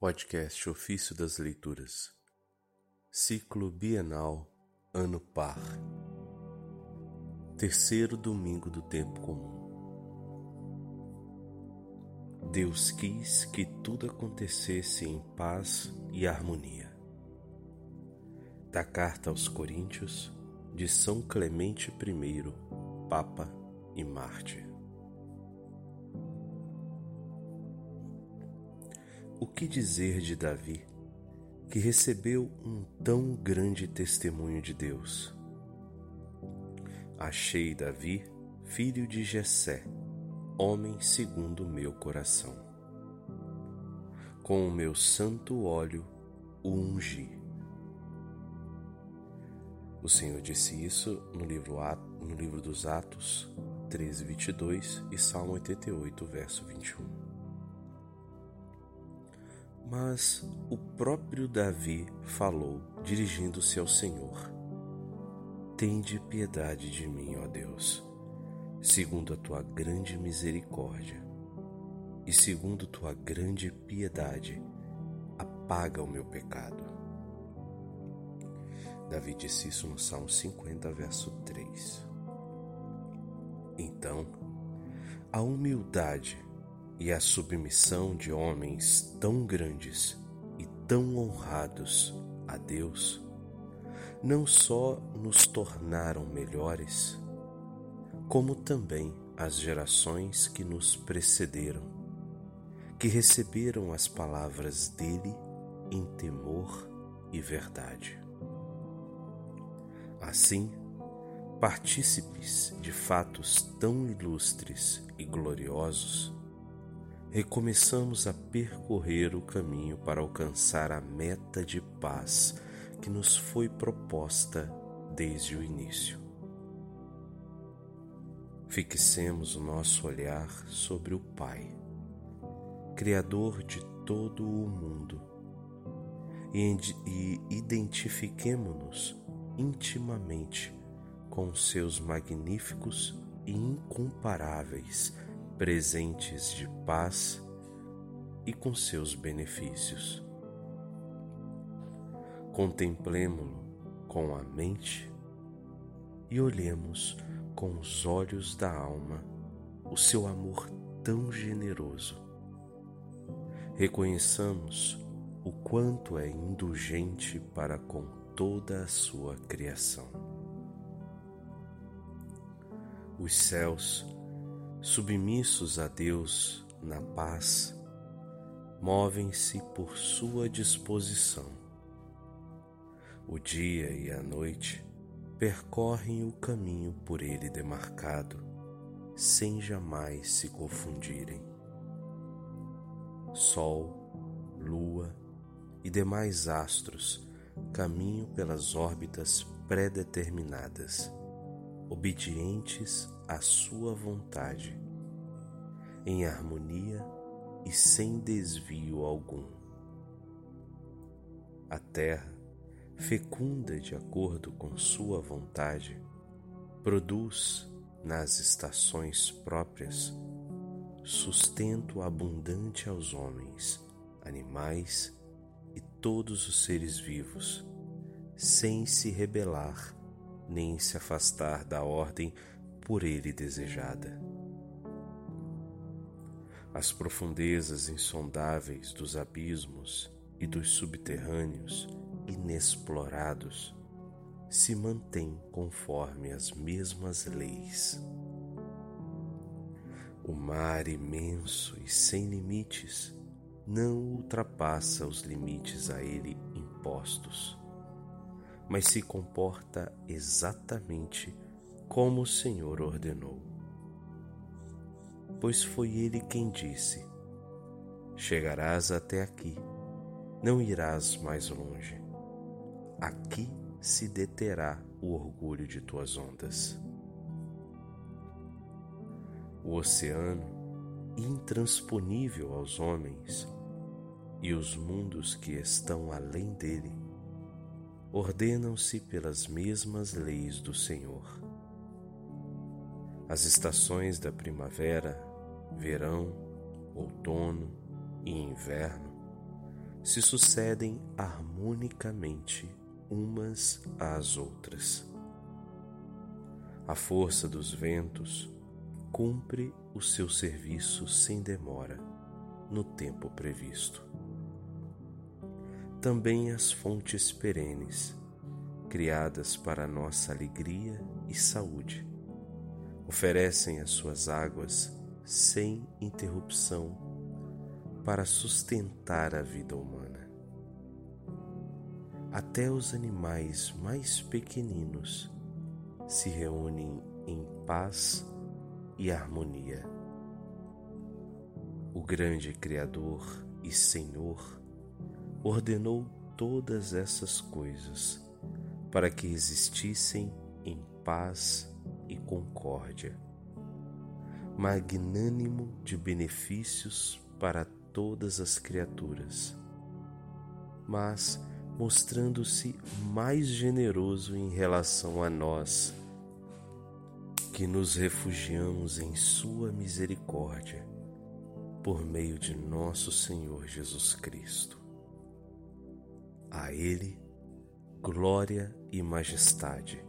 Podcast Ofício das Leituras Ciclo Bienal Ano Par Terceiro domingo do tempo comum Deus quis que tudo acontecesse em paz e harmonia. Da Carta aos Coríntios, de São Clemente I, Papa e Mártir. O que dizer de Davi, que recebeu um tão grande testemunho de Deus? Achei Davi, filho de Jessé, homem segundo meu coração. Com o meu santo óleo o ungi. O Senhor disse isso no livro, no livro dos Atos 13, 22 e Salmo 88, verso 21. Mas o próprio Davi falou, dirigindo-se ao Senhor: Tende piedade de mim, ó Deus, segundo a tua grande misericórdia, e segundo tua grande piedade, apaga o meu pecado. Davi disse isso no Salmo 50, verso 3. Então, a humildade e a submissão de homens tão grandes e tão honrados a Deus não só nos tornaram melhores, como também as gerações que nos precederam, que receberam as palavras dele em temor e verdade. Assim, partícipes de fatos tão ilustres e gloriosos, recomeçamos a percorrer o caminho para alcançar a meta de paz que nos foi proposta desde o início. Fixemos o nosso olhar sobre o Pai, Criador de todo o mundo, e identifiquemo-nos intimamente com seus magníficos e incomparáveis presentes de paz e com seus benefícios. Contemplemo-lo com a mente e olhemos com os olhos da alma o seu amor tão generoso. Reconheçamos o quanto é indulgente para com toda a sua criação. Os céus submissos a Deus na paz, movem-se por sua disposição. O dia e a noite percorrem o caminho por ele demarcado, sem jamais se confundirem. Sol, lua e demais astros caminham pelas órbitas pré-determinadas obedientes à Sua vontade, em harmonia e sem desvio algum. A terra, fecunda de acordo com Sua vontade, produz, nas estações próprias, sustento abundante aos homens, animais e todos os seres vivos, sem se rebelar nem se afastar da ordem por ele desejada. As profundezas insondáveis dos abismos e dos subterrâneos inexplorados se mantêm conforme as mesmas leis. O mar imenso e sem limites não ultrapassa os limites a ele impostos mas se comporta exatamente como o Senhor ordenou. Pois foi Ele quem disse: Chegarás até aqui, não irás mais longe. Aqui se deterá o orgulho de tuas ondas. O oceano, intransponível aos homens, e os mundos que estão além dele, ordenam-se pelas mesmas leis do Senhor. As estações da primavera, verão, outono e inverno se sucedem harmonicamente umas às outras. A força dos ventos cumpre o seu serviço sem demora, no tempo previsto. Também as fontes perenes, criadas para nossa alegria e saúde, oferecem as suas águas sem interrupção para sustentar a vida humana. Até os animais mais pequeninos se reúnem em paz e harmonia. O grande Criador e Senhor ordenou todas essas coisas para que existissem em paz e concórdia, magnânimo de benefícios para todas as criaturas, mas mostrando-se mais generoso em relação a nós, que nos refugiamos em Sua misericórdia por meio de nosso Senhor Jesus Cristo. A Ele, glória e majestade,